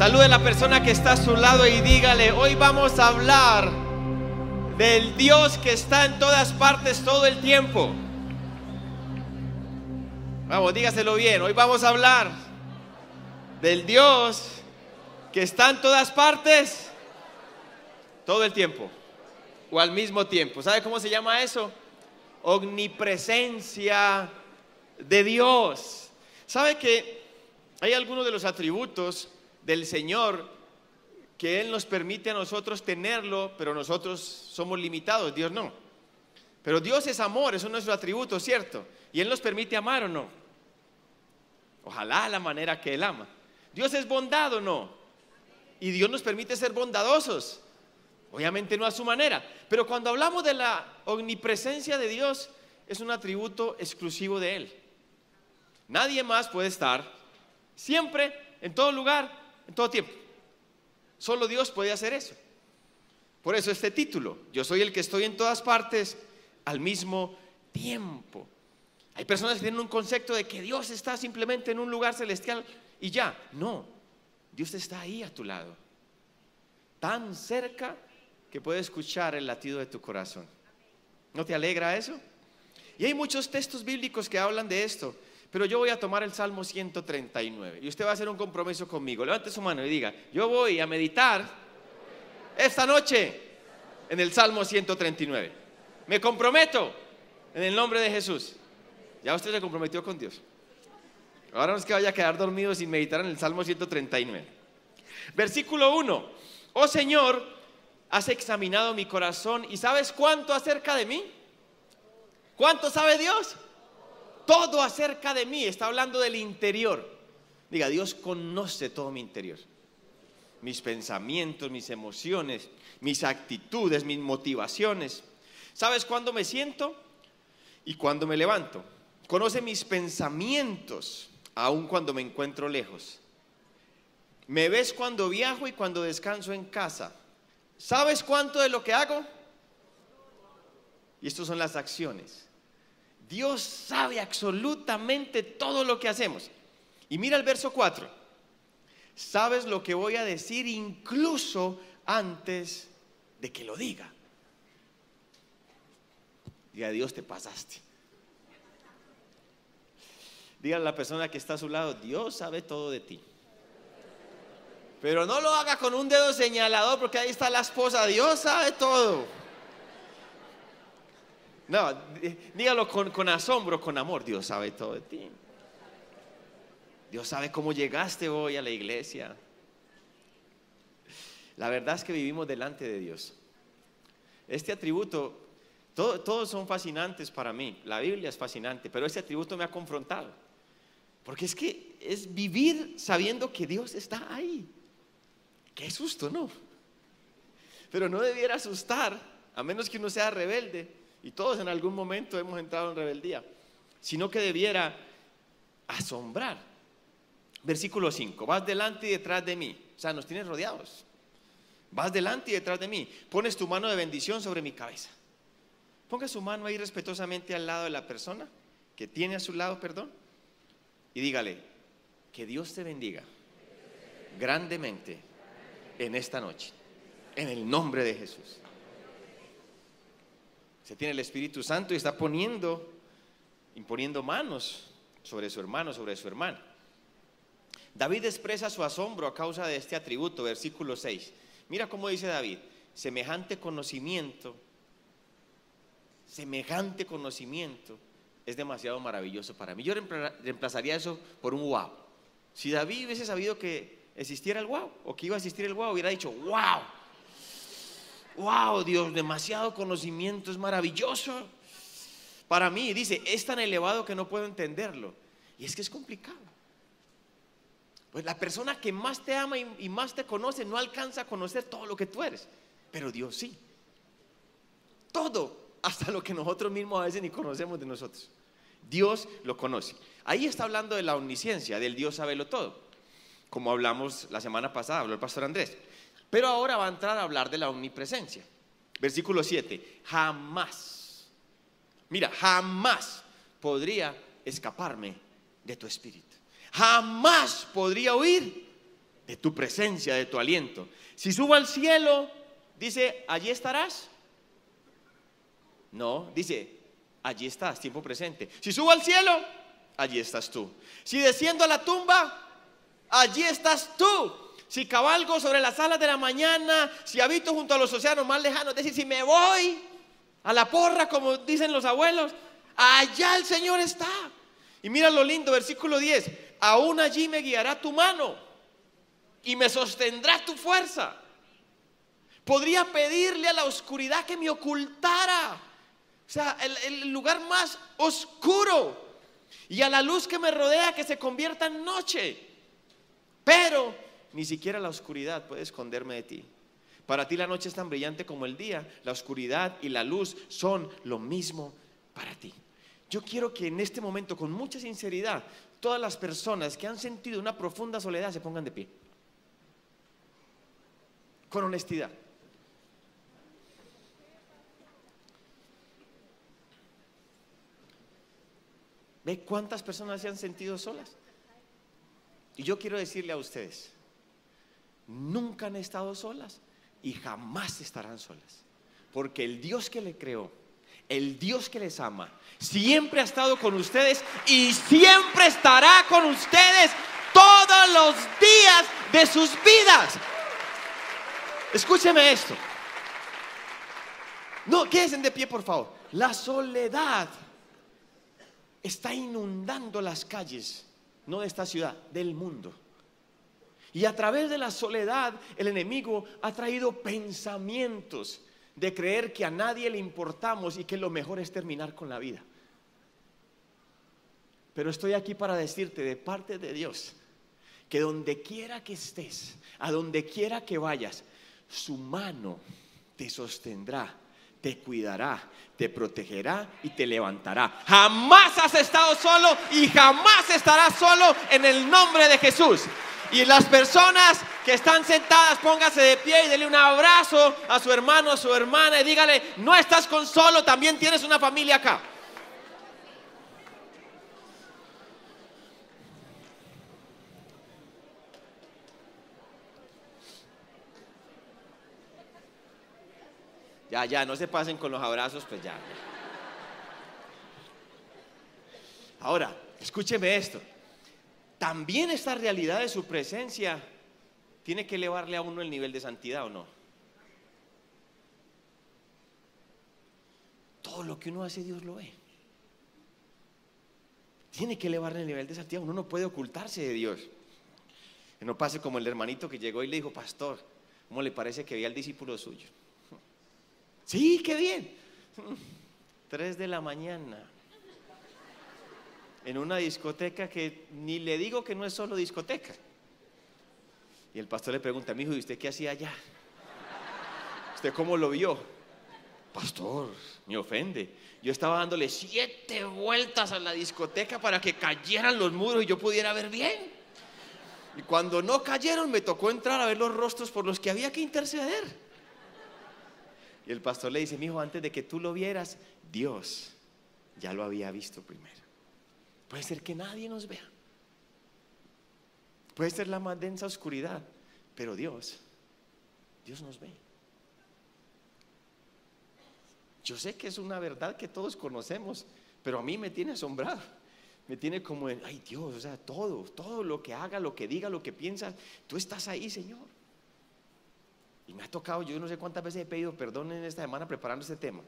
Salude a la persona que está a su lado y dígale, hoy vamos a hablar del Dios que está en todas partes todo el tiempo. Vamos, dígaselo bien, hoy vamos a hablar del Dios que está en todas partes todo el tiempo o al mismo tiempo. ¿Sabe cómo se llama eso? Omnipresencia de Dios. ¿Sabe que hay algunos de los atributos del Señor que Él nos permite a nosotros tenerlo, pero nosotros somos limitados, Dios no. Pero Dios es amor, eso es nuestro atributo, ¿cierto? Y Él nos permite amar o no. Ojalá la manera que Él ama. Dios es bondad o no. Y Dios nos permite ser bondadosos. Obviamente no a su manera. Pero cuando hablamos de la omnipresencia de Dios, es un atributo exclusivo de Él. Nadie más puede estar siempre, en todo lugar, en todo tiempo. Solo Dios puede hacer eso. Por eso este título, yo soy el que estoy en todas partes al mismo tiempo. Hay personas que tienen un concepto de que Dios está simplemente en un lugar celestial y ya. No, Dios está ahí a tu lado, tan cerca que puede escuchar el latido de tu corazón. ¿No te alegra eso? Y hay muchos textos bíblicos que hablan de esto. Pero yo voy a tomar el Salmo 139 y usted va a hacer un compromiso conmigo. Levante su mano y diga, yo voy a meditar esta noche en el Salmo 139. Me comprometo en el nombre de Jesús. Ya usted se comprometió con Dios. Ahora no es que vaya a quedar dormido sin meditar en el Salmo 139. Versículo 1. Oh Señor, has examinado mi corazón y sabes cuánto acerca de mí. ¿Cuánto sabe Dios? Todo acerca de mí. Está hablando del interior. Diga, Dios conoce todo mi interior. Mis pensamientos, mis emociones, mis actitudes, mis motivaciones. ¿Sabes cuándo me siento y cuándo me levanto? Conoce mis pensamientos, aun cuando me encuentro lejos. Me ves cuando viajo y cuando descanso en casa. ¿Sabes cuánto de lo que hago? Y estas son las acciones. Dios sabe absolutamente todo lo que hacemos. Y mira el verso 4. Sabes lo que voy a decir incluso antes de que lo diga. Diga, Dios te pasaste. Diga a la persona que está a su lado, Dios sabe todo de ti. Pero no lo haga con un dedo señalador porque ahí está la esposa, Dios sabe todo. No, dígalo con, asombro, con amor. Dios sabe todo de ti. Dios sabe cómo llegaste hoy a la iglesia. La verdad es que vivimos delante de Dios. Este atributo, todos son fascinantes para mí. La Biblia es fascinante, pero este atributo me ha confrontado. Porque es que es vivir sabiendo que Dios está ahí. Qué susto, ¿no? Pero no debiera asustar, a menos que uno sea rebelde y todos en algún momento hemos entrado en rebeldía, sino que debiera asombrar. Versículo 5, vas delante y detrás de mí, o sea, nos tienes rodeados. Vas delante y detrás de mí, pones tu mano de bendición sobre mi cabeza. Ponga su mano ahí respetuosamente al lado de la persona que tiene a su lado, perdón, y dígale, que Dios te bendiga grandemente en esta noche, en el nombre de Jesús. Se tiene el Espíritu Santo y está poniendo, imponiendo manos sobre su hermano, sobre su hermana. David expresa su asombro a causa de este atributo, versículo 6. Mira cómo dice David, semejante conocimiento, semejante conocimiento es demasiado maravilloso para mí. Yo reemplazaría eso por un wow. Si David hubiese sabido que existiera el wow o que iba a existir el wow, hubiera dicho, wow, wow, Dios, demasiado conocimiento, es maravilloso. Para mí, dice, es tan elevado que no puedo entenderlo. Y es que es complicado. Pues la persona que más te ama y, más te conoce no alcanza a conocer todo lo que tú eres, pero Dios sí. Todo, hasta lo que nosotros mismos a veces ni conocemos de nosotros. Dios lo conoce. Ahí está hablando de la omnisciencia, del Dios lo todo. Como hablamos la semana pasada, habló el pastor Andrés. Pero ahora va a entrar a hablar de la omnipresencia. Versículo 7. Jamás, mira, jamás podría escaparme de tu espíritu. Jamás podría huir de tu presencia, de tu aliento. Si subo al cielo, dice, allí estarás. No, dice, allí estás, tiempo presente. Si subo al cielo, allí estás tú. Si desciendo a la tumba, allí estás tú. Si cabalgo sobre las alas de la mañana, si habito junto a los océanos más lejanos, es decir, si me voy a la porra, como dicen los abuelos, allá el Señor está. Y mira lo lindo, versículo 10, aún allí me guiará tu mano y me sostendrá tu fuerza. Podría pedirle a la oscuridad que me ocultara, o sea, el, el lugar más oscuro, y a la luz que me rodea que se convierta en noche. Pero ni siquiera la oscuridad puede esconderme de ti. Para ti la noche es tan brillante como el día, la oscuridad y la luz son lo mismo para ti. Yo quiero que en este momento, con mucha sinceridad, todas las personas que han sentido una profunda soledad se pongan de pie. Con honestidad. ¿Ve cuántas personas se han sentido solas? Y yo quiero decirle a ustedes, nunca han estado solas y jamás estarán solas. Porque el Dios que le creó, el Dios que les ama, siempre ha estado con ustedes y siempre estará con ustedes todos los días de sus vidas. Escúcheme esto. No, quédense de pie, por favor. La soledad está inundando las calles, no de esta ciudad, del mundo. Y a través de la soledad el enemigo ha traído pensamientos de creer que a nadie le importamos y que lo mejor es terminar con la vida. Pero estoy aquí para decirte de parte de Dios que donde quiera que estés, a donde quiera que vayas, su mano te sostendrá, te cuidará, te protegerá y te levantará. Jamás has estado solo y jamás estarás solo en el nombre de Jesús. Y las personas que están sentadas, póngase de pie y dele un abrazo a su hermano, a su hermana y dígale, no estás con solo, también tienes una familia acá. Ya, ya, no se pasen con los abrazos, pues ya. Ahora, escúcheme esto también esta realidad de su presencia tiene que elevarle a uno el nivel de santidad o no. Todo lo que uno hace Dios lo ve. Tiene que elevarle el nivel de santidad. Uno no puede ocultarse de Dios. Que no pase como el hermanito que llegó y le dijo, pastor, ¿cómo le parece que veía al discípulo suyo? Sí, qué bien. Tres de la mañana en una discoteca que ni le digo que no es solo discoteca. Y el pastor le pregunta, mi hijo, ¿y usted qué hacía allá? ¿Usted cómo lo vio? Pastor, me ofende. Yo estaba dándole siete vueltas a la discoteca para que cayeran los muros y yo pudiera ver bien. Y cuando no cayeron, me tocó entrar a ver los rostros por los que había que interceder. Y el pastor le dice, mi hijo, antes de que tú lo vieras, Dios ya lo había visto primero. Puede ser que nadie nos vea. Puede ser la más densa oscuridad, pero Dios, Dios nos ve. Yo sé que es una verdad que todos conocemos, pero a mí me tiene asombrado. Me tiene como, ay Dios, o sea, todo, todo lo que haga, lo que diga, lo que piensa, tú estás ahí, Señor. Y me ha tocado, yo no sé cuántas veces he pedido perdón en esta semana preparando este tema,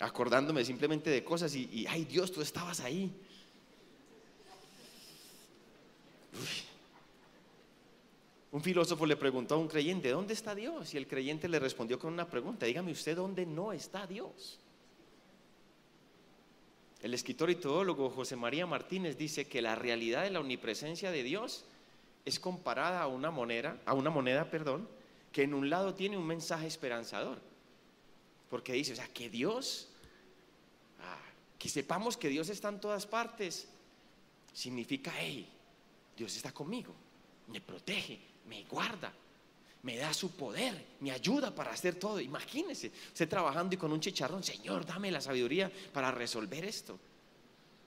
acordándome simplemente de cosas y, y ay Dios, tú estabas ahí. Un filósofo le preguntó a un creyente, ¿dónde está Dios? Y el creyente le respondió con una pregunta, dígame usted dónde no está Dios. El escritor y teólogo José María Martínez dice que la realidad de la omnipresencia de Dios es comparada a una moneda, a una moneda, perdón, que en un lado tiene un mensaje esperanzador. Porque dice, o sea, que Dios, ah, que sepamos que Dios está en todas partes, significa, hey, Dios está conmigo, me protege, me guarda, me da su poder, me ayuda para hacer todo. Imagínese, usted trabajando y con un chicharrón, Señor, dame la sabiduría para resolver esto.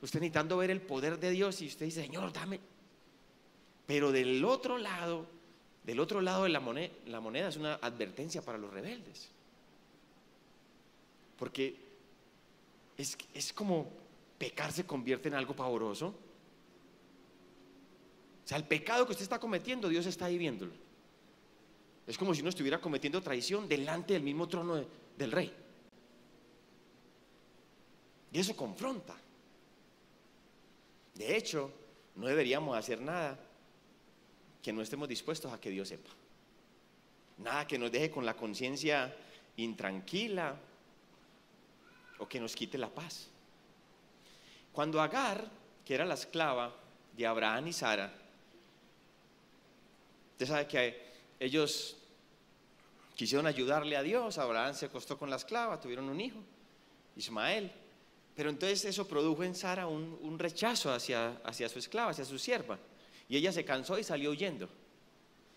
Usted necesitando ver el poder de Dios y usted dice, Señor, dame. Pero del otro lado, del otro lado de la moneda, la moneda es una advertencia para los rebeldes. Porque es, es como pecar se convierte en algo pavoroso. Sea, el pecado que usted está cometiendo, Dios está ahí viéndolo. Es como si uno estuviera cometiendo traición delante del mismo trono del rey. Y eso confronta. De hecho, no deberíamos hacer nada que no estemos dispuestos a que Dios sepa. Nada que nos deje con la conciencia intranquila o que nos quite la paz. Cuando Agar, que era la esclava de Abraham y Sara, usted sabe que ellos quisieron ayudarle a Dios, Abraham se acostó con la esclava, tuvieron un hijo, Ismael. Pero entonces eso produjo en Sara un, rechazo hacia, hacia su esclava, hacia su sierva. Y ella se cansó y salió huyendo.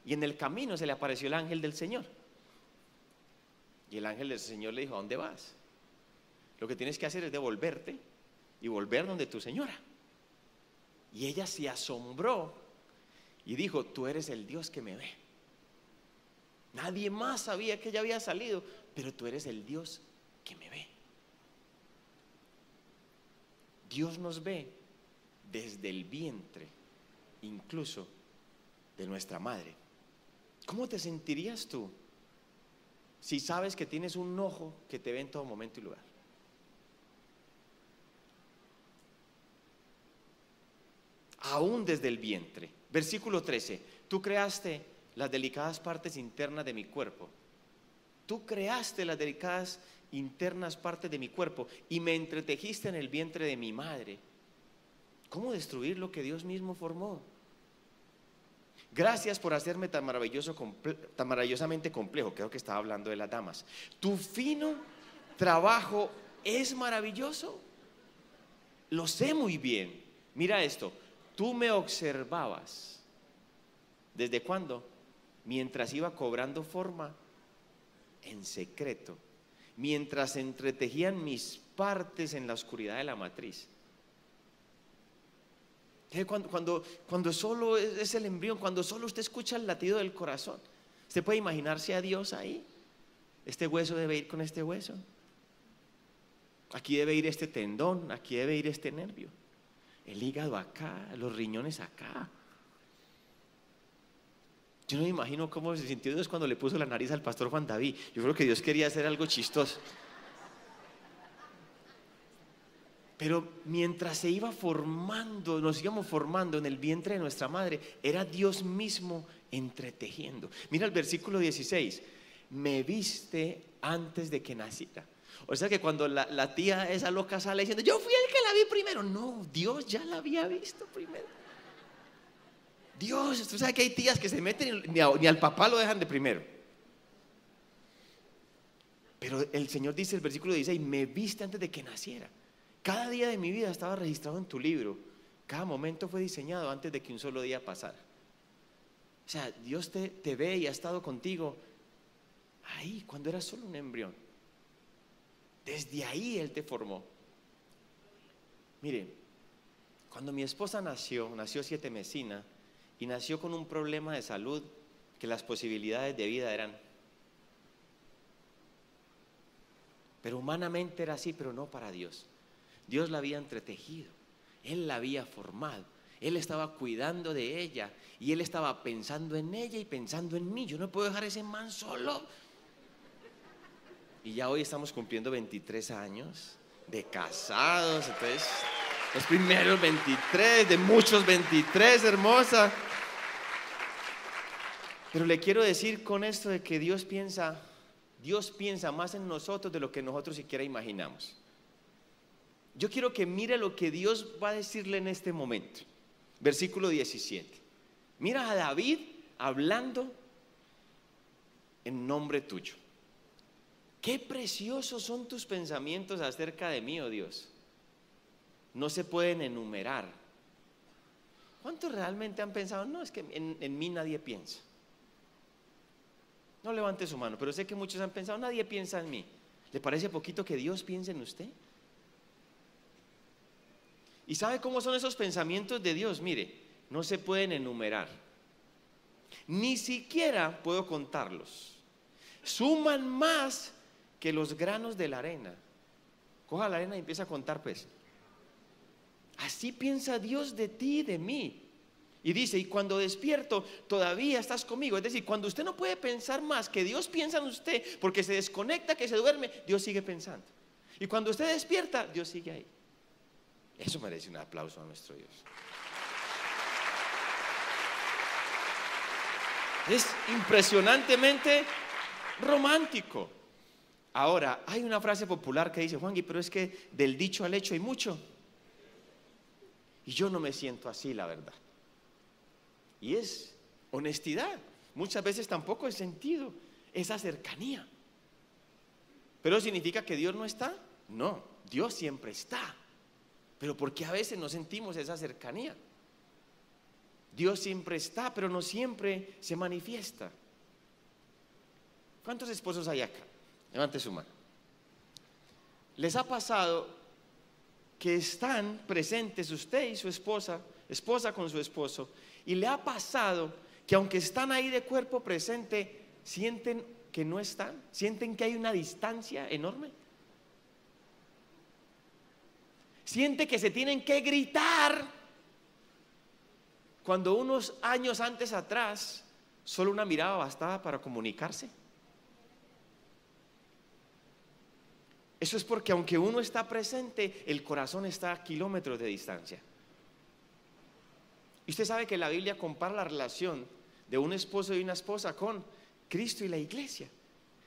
Y en el camino se le apareció el ángel del Señor. Y el ángel del Señor le dijo, ¿a dónde vas? Lo que tienes que hacer es devolverte y volver donde tu señora. Y ella se asombró y dijo, tú eres el Dios que me ve. Nadie más sabía que ella había salido, pero tú eres el Dios que me ve. Dios nos ve desde el vientre, incluso de nuestra madre. ¿Cómo te sentirías tú si sabes que tienes un ojo que te ve en todo momento y lugar? Aún desde el vientre. Versículo 13. Tú creaste las delicadas partes internas de mi cuerpo. Tú creaste las delicadas internas partes de mi cuerpo y me entretejiste en el vientre de mi madre. ¿Cómo destruir lo que Dios mismo formó? Gracias por hacerme tan maravilloso, tan maravillosamente complejo. Creo que estaba hablando de las damas. Tu fino trabajo es maravilloso. Lo sé muy bien. Mira esto. Tú me observabas. ¿Desde cuándo? Mientras iba cobrando forma en secreto mientras entretejían mis partes en la oscuridad de la matriz. Cuando, cuando, cuando, solo es el embrión, cuando solo usted escucha el latido del corazón, usted puede imaginarse a Dios ahí. Este hueso debe ir con este hueso. Aquí debe ir este tendón, aquí debe ir este nervio. El hígado acá, los riñones acá. Yo no me imagino cómo se sintió Dios cuando le puso la nariz al pastor Juan David. Yo creo que Dios quería hacer algo chistoso. Pero mientras se iba formando, nos íbamos formando en el vientre de nuestra madre, era Dios mismo entretejiendo. Mira el versículo 16, me viste antes de que naciera. O sea que cuando la, tía esa loca sale diciendo, yo fui el que la vi primero, no, Dios ya la había visto primero. Dios, tú sabes que hay tías que se meten y ni, al papá lo dejan de primero. Pero el Señor dice, el versículo dice, y me viste antes de que naciera. Cada día de mi vida estaba registrado en tu libro. Cada momento fue diseñado antes de que un solo día pasara. O sea, Dios te, te ve y ha estado contigo ahí, cuando eras solo un embrión. Desde ahí Él te formó. Miren, cuando mi esposa nació, nació siete mesina, y nació con un problema de salud que las posibilidades de vida eran. Pero humanamente era así, pero no para Dios. Dios la había entretejido, Él la había formado, Él estaba cuidando de ella y Él estaba pensando en ella y pensando en mí. Yo no puedo dejar ese man solo. Y ya hoy estamos cumpliendo 23 años de casados, entonces los primeros 23, de muchos 23, hermosa. Pero le quiero decir con esto de que Dios piensa, Dios piensa más en nosotros de lo que nosotros siquiera imaginamos. Yo quiero que mire lo que Dios va a decirle en este momento. Versículo 17. Mira a David hablando en nombre tuyo. Qué preciosos son tus pensamientos acerca de mí, oh Dios no se pueden enumerar. ¿Cuántos realmente han pensado? No, es que en, mí nadie piensa. No levante su mano, pero sé que muchos han pensado, nadie piensa en mí. ¿Le parece poquito que Dios piense en usted? ¿Y sabe cómo son esos pensamientos de Dios? Mire, no se pueden enumerar. Ni siquiera puedo contarlos. Suman más que los granos de la arena. Coja la arena y empieza a contar pues. Así piensa Dios de ti y de mí. Y dice, y cuando despierto, todavía estás conmigo. Es decir, cuando usted no puede pensar más que Dios piensa en usted, porque se desconecta, que se duerme, Dios sigue pensando. Y cuando usted despierta, Dios sigue ahí. Eso merece un aplauso a nuestro Dios. Es impresionantemente romántico. Ahora, hay una frase popular que dice, Juan, pero es que del dicho al hecho hay mucho. Y yo no me siento así, la verdad. Y es honestidad. Muchas veces tampoco es sentido esa cercanía. ¿Pero significa que Dios no está? No, Dios siempre está. Pero ¿por qué a veces no sentimos esa cercanía? Dios siempre está, pero no siempre se manifiesta. ¿Cuántos esposos hay acá? Levante su mano. ¿Les ha pasado que están presentes usted y su esposa, esposa con su esposo, y le ha pasado que aunque están ahí de cuerpo presente, sienten que no están, sienten que hay una distancia enorme? Siente que se tienen que gritar cuando unos años antes atrás solo una mirada bastaba para comunicarse. Eso es porque aunque uno está presente, el corazón está a kilómetros de distancia. Y usted sabe que la Biblia compara la relación de un esposo y una esposa con Cristo y la iglesia.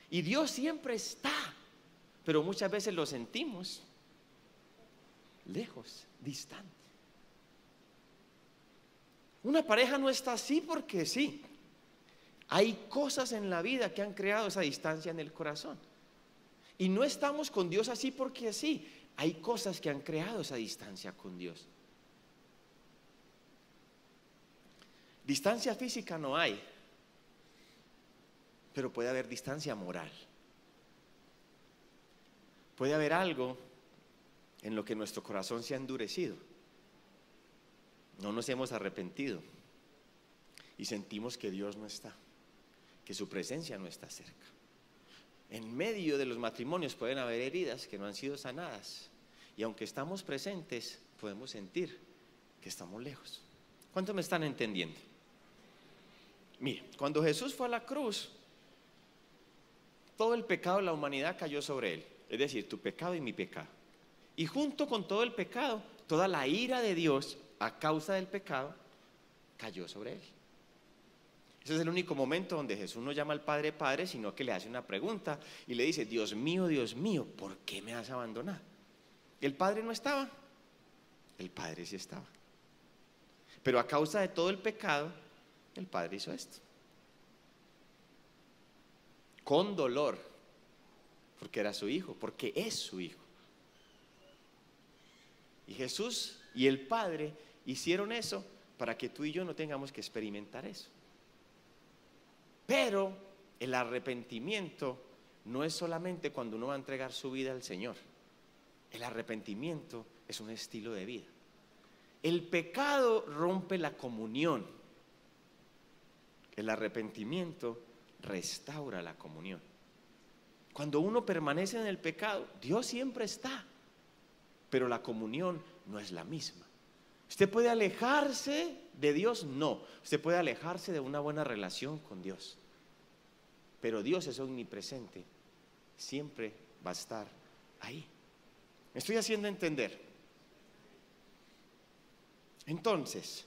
Y Dios siempre está, pero muchas veces lo sentimos lejos, distante. Una pareja no está así porque sí. Hay cosas en la vida que han creado esa distancia en el corazón. Y no estamos con Dios así porque sí. Hay cosas que han creado esa distancia con Dios. Distancia física no hay, pero puede haber distancia moral. Puede haber algo en lo que nuestro corazón se ha endurecido. No nos hemos arrepentido y sentimos que Dios no está, que su presencia no está cerca. En medio de los matrimonios pueden haber heridas que no han sido sanadas y aunque estamos presentes podemos sentir que estamos lejos. ¿Cuántos me están entendiendo? Mire, cuando Jesús fue a la cruz, todo el pecado de la humanidad cayó sobre él, es decir, tu pecado y mi pecado. Y junto con todo el pecado, toda la ira de Dios a causa del pecado cayó sobre él. Ese es el único momento donde Jesús no llama al Padre Padre, sino que le hace una pregunta y le dice, Dios mío, Dios mío, ¿por qué me has abandonado? El Padre no estaba, el Padre sí estaba. Pero a causa de todo el pecado, el Padre hizo esto. Con dolor, porque era su hijo, porque es su hijo. Y Jesús y el Padre hicieron eso para que tú y yo no tengamos que experimentar eso. Pero el arrepentimiento no es solamente cuando uno va a entregar su vida al Señor. El arrepentimiento es un estilo de vida. El pecado rompe la comunión. El arrepentimiento restaura la comunión. Cuando uno permanece en el pecado, Dios siempre está pero la comunión no es la misma. ¿Usted puede alejarse de Dios? No. Usted puede alejarse de una buena relación con Dios. Pero Dios es omnipresente. Siempre va a estar ahí. Me estoy haciendo entender. Entonces,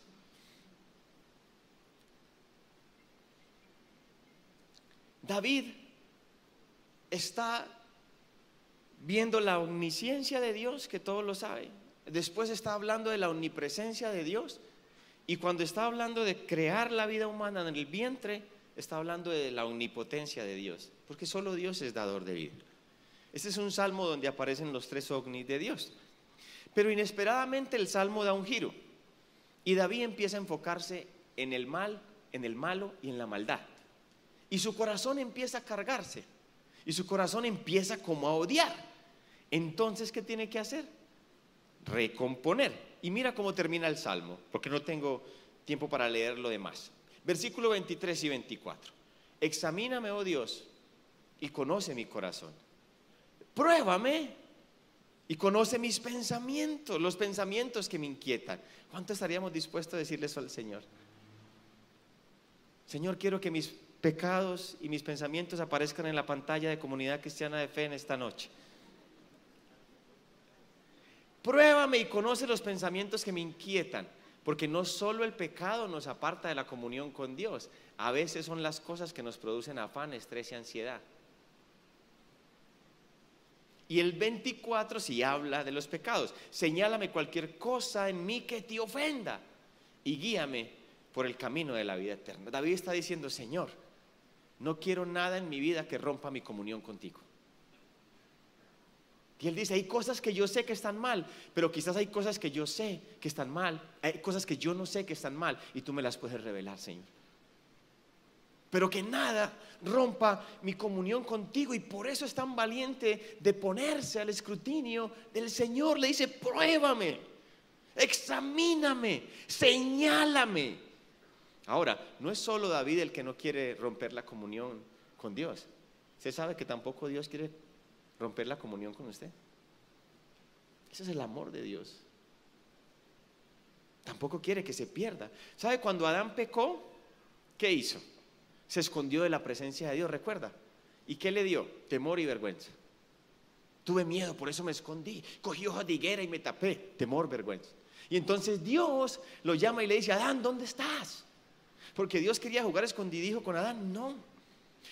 David está viendo la omnisciencia de Dios, que todo lo sabe. Después está hablando de la omnipresencia de Dios. Y cuando está hablando de crear la vida humana en el vientre, está hablando de la omnipotencia de Dios. Porque solo Dios es dador de vida. Este es un salmo donde aparecen los tres ovnis de Dios. Pero inesperadamente el salmo da un giro. Y David empieza a enfocarse en el mal, en el malo y en la maldad. Y su corazón empieza a cargarse. Y su corazón empieza como a odiar. Entonces, ¿qué tiene que hacer? Recomponer. Y mira cómo termina el salmo, porque no tengo tiempo para leer lo demás. Versículo 23 y 24. Examíname, oh Dios, y conoce mi corazón. Pruébame y conoce mis pensamientos, los pensamientos que me inquietan. ¿Cuánto estaríamos dispuestos a decirle eso al Señor? Señor, quiero que mis pecados y mis pensamientos aparezcan en la pantalla de Comunidad Cristiana de Fe en esta noche. Pruébame y conoce los pensamientos que me inquietan, porque no solo el pecado nos aparta de la comunión con Dios, a veces son las cosas que nos producen afán, estrés y ansiedad. Y el 24 sí habla de los pecados. Señálame cualquier cosa en mí que te ofenda y guíame por el camino de la vida eterna. David está diciendo, Señor, no quiero nada en mi vida que rompa mi comunión contigo. Y él dice, hay cosas que yo sé que están mal, pero quizás hay cosas que yo sé que están mal, hay cosas que yo no sé que están mal y tú me las puedes revelar, Señor. Pero que nada rompa mi comunión contigo y por eso es tan valiente de ponerse al escrutinio del Señor. Le dice, pruébame, examíname, señálame. Ahora, no es solo David el que no quiere romper la comunión con Dios. Usted sabe que tampoco Dios quiere romper la comunión con usted. Ese es el amor de Dios. Tampoco quiere que se pierda. ¿Sabe cuando Adán pecó? ¿Qué hizo? Se escondió de la presencia de Dios, recuerda. ¿Y qué le dio? Temor y vergüenza. Tuve miedo, por eso me escondí. Cogí hoja de higuera y me tapé. Temor, vergüenza. Y entonces Dios lo llama y le dice, Adán, ¿dónde estás? Porque Dios quería jugar escondidijo con Adán. No.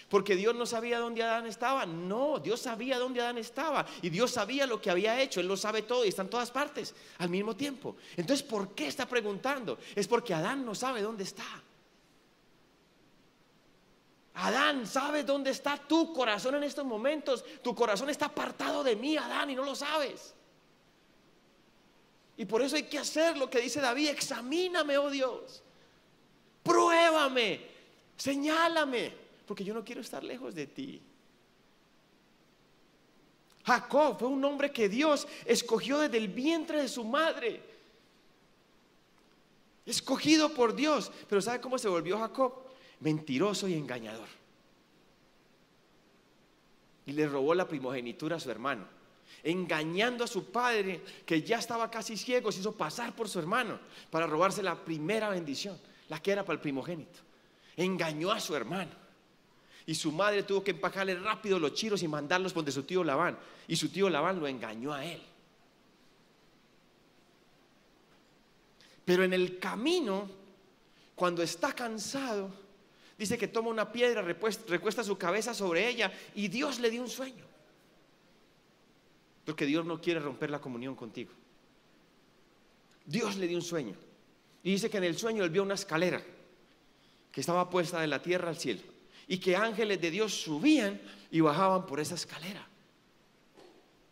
Porque Dios no sabía dónde Adán estaba. No, Dios sabía dónde Adán estaba. Y Dios sabía lo que había hecho. Él lo sabe todo y está en todas partes al mismo tiempo. Entonces, ¿por qué está preguntando? Es porque Adán no sabe dónde está. Adán, ¿sabes dónde está tu corazón en estos momentos? Tu corazón está apartado de mí, Adán, y no lo sabes. Y por eso hay que hacer lo que dice David, examíname, oh Dios. Pruébame, señálame porque yo no quiero estar lejos de ti. Jacob fue un hombre que Dios escogió desde el vientre de su madre. Escogido por Dios. Pero ¿sabe cómo se volvió Jacob? Mentiroso y engañador. Y le robó la primogenitura a su hermano. Engañando a su padre, que ya estaba casi ciego, se hizo pasar por su hermano para robarse la primera bendición, la que era para el primogénito. Engañó a su hermano y su madre tuvo que empacarle rápido los chiros y mandarlos donde su tío Labán. Y su tío Labán lo engañó a él. Pero en el camino, cuando está cansado, dice que toma una piedra, recuesta su cabeza sobre ella y Dios le dio un sueño. Porque Dios no quiere romper la comunión contigo. Dios le dio un sueño. Y dice que en el sueño él vio una escalera que estaba puesta de la tierra al cielo y que ángeles de Dios subían y bajaban por esa escalera.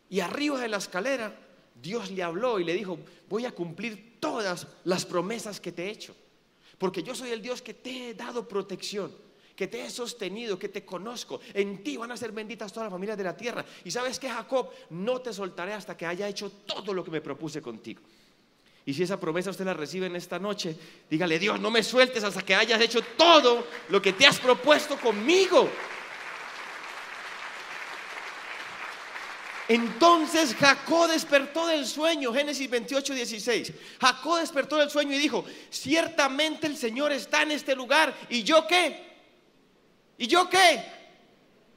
Y arriba de la escalera Dios le habló y le dijo, voy a cumplir todas las promesas que te he hecho, porque yo soy el Dios que te he dado protección, que te he sostenido, que te conozco. En ti van a ser benditas todas las familias de la tierra. Y sabes que Jacob, no te soltaré hasta que haya hecho todo lo que me propuse contigo. Y si esa promesa usted la recibe en esta noche, dígale, Dios, no me sueltes hasta que hayas hecho todo lo que te has propuesto conmigo. Entonces Jacob despertó del sueño, Génesis 28, 16. Jacob despertó del sueño y dijo, ciertamente el Señor está en este lugar. ¿Y yo qué? ¿Y yo qué?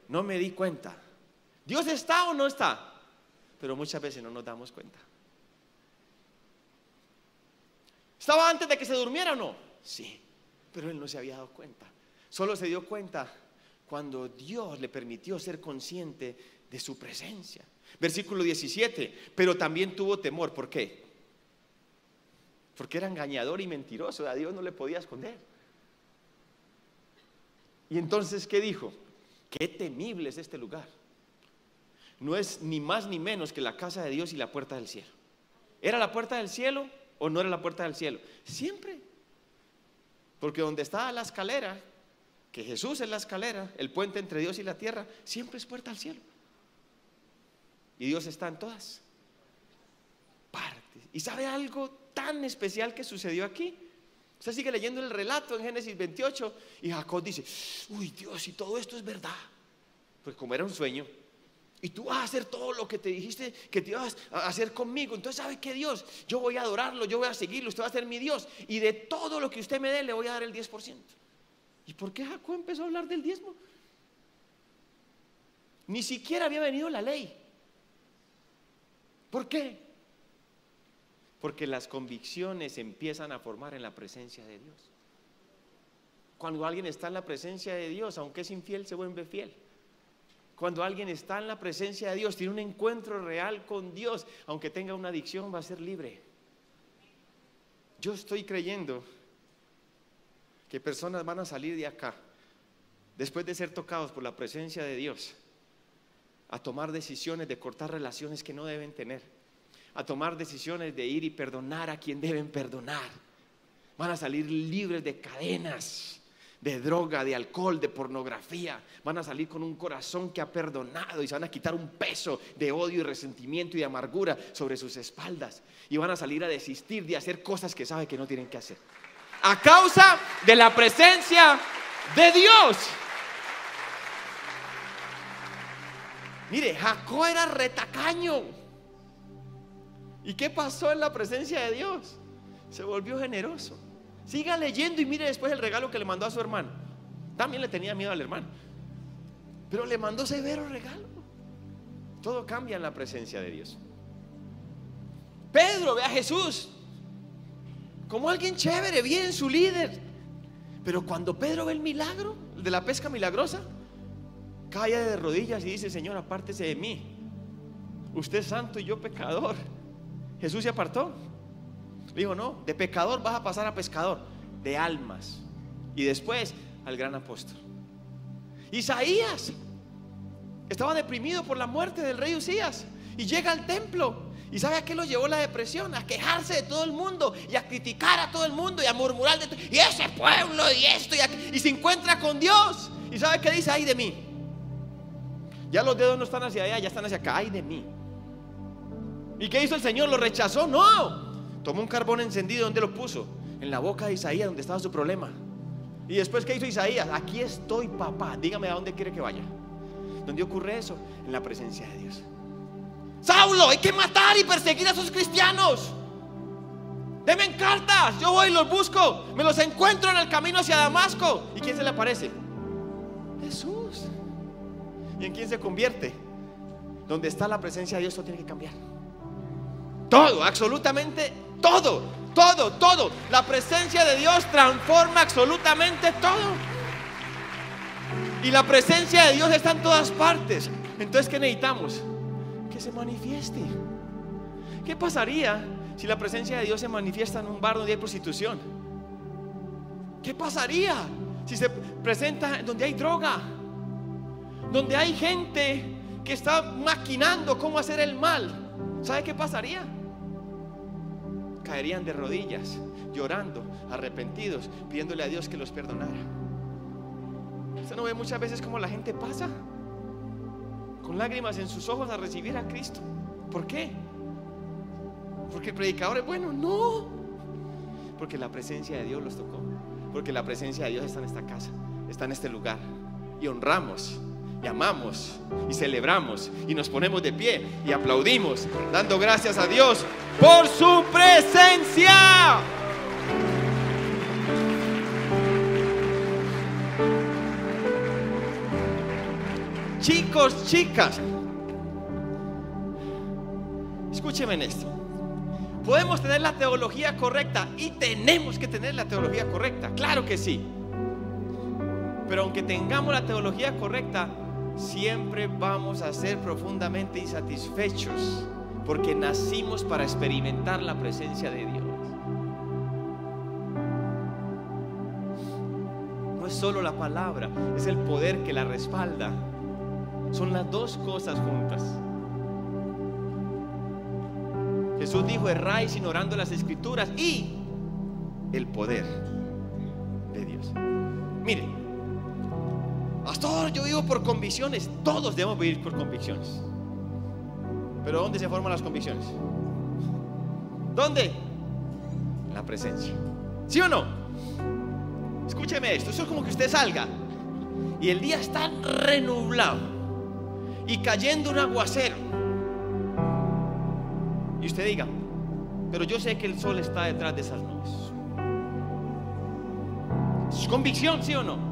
No me di cuenta. ¿Dios está o no está? Pero muchas veces no nos damos cuenta. ¿Estaba antes de que se durmiera o no? Sí, pero él no se había dado cuenta. Solo se dio cuenta cuando Dios le permitió ser consciente de su presencia. Versículo 17, pero también tuvo temor. ¿Por qué? Porque era engañador y mentiroso. A Dios no le podía esconder. Y entonces, ¿qué dijo? Qué temible es este lugar. No es ni más ni menos que la casa de Dios y la puerta del cielo. ¿Era la puerta del cielo? O no era la puerta del cielo? Siempre. Porque donde está la escalera, que Jesús es la escalera, el puente entre Dios y la tierra, siempre es puerta al cielo. Y Dios está en todas partes. ¿Y sabe algo tan especial que sucedió aquí? Usted sigue leyendo el relato en Génesis 28 y Jacob dice, uy Dios, y todo esto es verdad. Pues como era un sueño, y tú vas a hacer todo lo que te dijiste que te ibas a hacer conmigo. Entonces, ¿sabe qué Dios? Yo voy a adorarlo, yo voy a seguirlo, usted va a ser mi Dios. Y de todo lo que usted me dé, le voy a dar el 10%. ¿Y por qué Jacob empezó a hablar del diezmo? Ni siquiera había venido la ley. ¿Por qué? Porque las convicciones empiezan a formar en la presencia de Dios. Cuando alguien está en la presencia de Dios, aunque es infiel, se vuelve fiel. Cuando alguien está en la presencia de Dios, tiene un encuentro real con Dios, aunque tenga una adicción, va a ser libre. Yo estoy creyendo que personas van a salir de acá, después de ser tocados por la presencia de Dios, a tomar decisiones de cortar relaciones que no deben tener, a tomar decisiones de ir y perdonar a quien deben perdonar. Van a salir libres de cadenas de droga, de alcohol, de pornografía. Van a salir con un corazón que ha perdonado y se van a quitar un peso de odio y resentimiento y de amargura sobre sus espaldas. Y van a salir a desistir de hacer cosas que saben que no tienen que hacer. A causa de la presencia de Dios. Mire, Jacob era retacaño. ¿Y qué pasó en la presencia de Dios? Se volvió generoso. Siga leyendo y mire después el regalo que le mandó a su hermano. También le tenía miedo al hermano. Pero le mandó severo regalo. Todo cambia en la presencia de Dios. Pedro ve a Jesús como alguien chévere, bien su líder. Pero cuando Pedro ve el milagro, de la pesca milagrosa, cae de rodillas y dice, Señor, apártese de mí. Usted es santo y yo pecador. Jesús se apartó. Dijo, no, de pecador vas a pasar a pescador, de almas. Y después al gran apóstol. Isaías estaba deprimido por la muerte del rey Usías y llega al templo. ¿Y sabe a qué lo llevó la depresión? A quejarse de todo el mundo y a criticar a todo el mundo y a murmurar de todo. Y ese pueblo y esto y, se encuentra con Dios. ¿Y sabe qué dice? Ay de mí. Ya los dedos no están hacia allá, ya están hacia acá. Ay de mí. ¿Y qué hizo el Señor? ¿Lo rechazó? No. Tomó un carbón encendido, ¿dónde lo puso? En la boca de Isaías, donde estaba su problema. Y después, ¿qué hizo Isaías? Aquí estoy, papá. Dígame a dónde quiere que vaya. ¿Dónde ocurre eso? En la presencia de Dios. Saulo, hay que matar y perseguir a esos cristianos. Deme cartas, yo voy y los busco. Me los encuentro en el camino hacia Damasco. ¿Y quién se le aparece? Jesús. ¿Y en quién se convierte? Donde está la presencia de Dios, todo tiene que cambiar. Todo, absolutamente todo, todo, todo. La presencia de Dios transforma absolutamente todo. Y la presencia de Dios está en todas partes. Entonces, ¿qué necesitamos? Que se manifieste. ¿Qué pasaría si la presencia de Dios se manifiesta en un bar donde hay prostitución? ¿Qué pasaría si se presenta donde hay droga? Donde hay gente que está maquinando cómo hacer el mal. ¿Sabe qué pasaría? Caerían de rodillas, llorando, arrepentidos, pidiéndole a Dios que los perdonara. ¿Usted no ve muchas veces cómo la gente pasa con lágrimas en sus ojos a recibir a Cristo? ¿Por qué? Porque el predicador es bueno, no. Porque la presencia de Dios los tocó. Porque la presencia de Dios está en esta casa, está en este lugar. Y honramos y amamos y celebramos y nos ponemos de pie y aplaudimos, dando gracias a Dios por su presencia. Chicos, chicas, escúcheme en esto. Podemos tener la teología correcta y tenemos que tener la teología correcta, claro que sí. Pero aunque tengamos la teología correcta, siempre vamos a ser profundamente insatisfechos porque nacimos para experimentar la presencia de Dios. No es solo la palabra, es el poder que la respalda. Son las dos cosas juntas. Jesús dijo, erráis ignorando las escrituras y el poder de Dios. Miren, Pastor, yo vivo por convicciones. Todos debemos vivir por convicciones. Pero ¿dónde se forman las convicciones? ¿Dónde? En la presencia. ¿Sí o no? escúcheme esto, eso es como que usted salga y el día está renublado y cayendo un aguacero. Y usted diga, pero yo sé que el sol está detrás de esas nubes. ¿Es convicción, sí o no?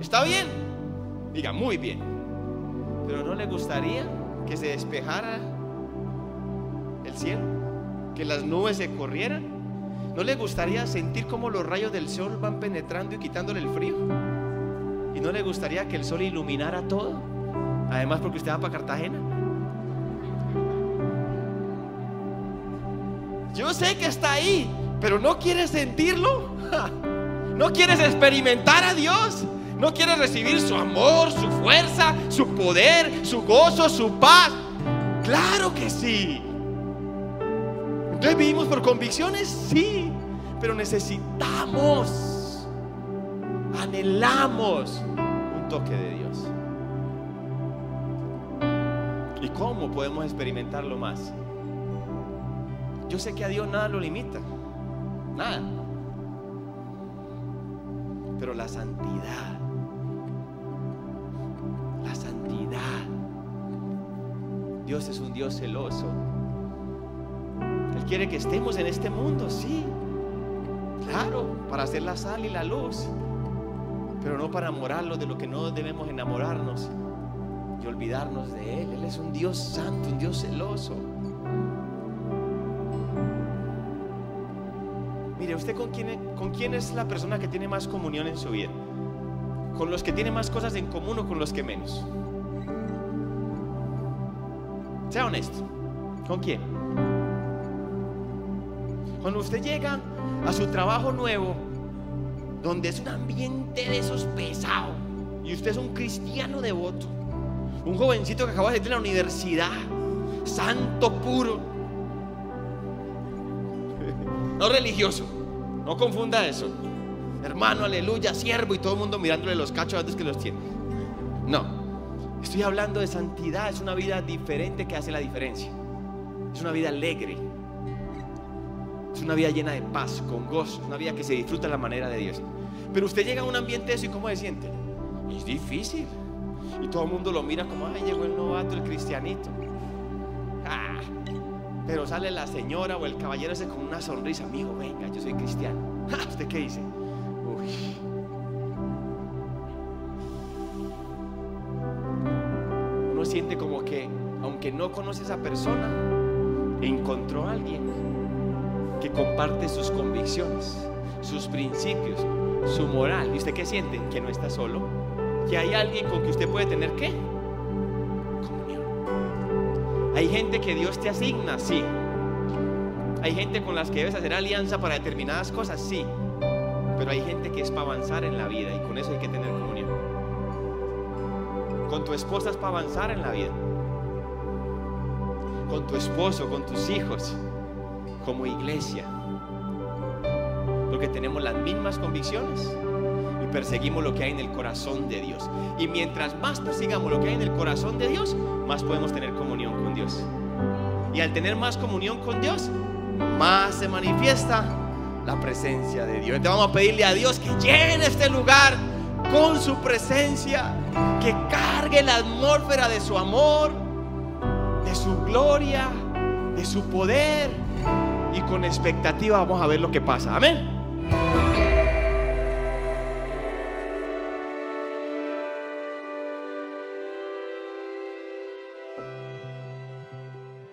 ¿Está bien? Diga, muy bien. Pero ¿no le gustaría que se despejara el cielo? ¿Que las nubes se corrieran? ¿No le gustaría sentir cómo los rayos del sol van penetrando y quitándole el frío? ¿Y no le gustaría que el sol iluminara todo? Además porque usted va para Cartagena. Yo sé que está ahí, pero no quieres sentirlo. ¿No quieres experimentar a Dios? ¿No quieres recibir su amor, su fuerza, su poder, su gozo, su paz? Claro que sí. Entonces vivimos por convicciones, sí, pero necesitamos, anhelamos un toque de Dios. ¿Y cómo podemos experimentarlo más? Yo sé que a Dios nada lo limita, nada. Pero la santidad, Dios es un Dios celoso. Él quiere que estemos en este mundo, sí. Claro, para hacer la sal y la luz. Pero no para enamorarlo de lo que no debemos enamorarnos y olvidarnos de Él. Él es un Dios santo, un Dios celoso. Mire, ¿usted con quién, es la persona que tiene más comunión en su vida? ¿Con los que tiene más cosas en común o con los que menos? Sea honesto. ¿Con quién? Cuando usted llega a su trabajo nuevo, donde es un ambiente de esos pesados, y usted es un cristiano devoto, un jovencito que acaba de salir de la universidad, santo puro, no religioso, no confunda eso. Hermano, aleluya, siervo y todo el mundo mirándole los cachos antes que los tiene. No, estoy hablando de santidad, es una vida diferente que hace la diferencia. Es una vida alegre. Es una vida llena de paz, con gozo, es una vida que se disfruta de la manera de Dios. Pero usted llega a un ambiente eso y ¿cómo se siente? Es difícil. Y todo el mundo lo mira como, ay, llegó el novato, el cristianito. Ah, pero sale la señora o el caballero ese con una sonrisa, amigo, venga, yo soy cristiano. ¿Usted qué dice? Uy. Siente como que, aunque no conoce a esa persona, encontró a alguien que comparte sus convicciones, sus principios, su moral. ¿Y usted qué siente? Que no está solo. Que hay alguien con que usted puede tener qué? Comunión. Hay gente que Dios te asigna, sí. Hay gente con las que debes hacer alianza para determinadas cosas, sí. Pero hay gente que es para avanzar en la vida y con eso hay que tener comunión. Con tu esposa es para avanzar en la vida. Con tu esposo, con tus hijos, como iglesia. Porque tenemos las mismas convicciones y perseguimos lo que hay en el corazón de Dios. Y mientras más persigamos lo que hay en el corazón de Dios, más podemos tener comunión con Dios. Y al tener más comunión con Dios, más se manifiesta la presencia de Dios. Entonces vamos a pedirle a Dios que llene este lugar con su presencia, que cargue la atmósfera de su amor, de su gloria, de su poder. Y con expectativa vamos a ver lo que pasa. Amén.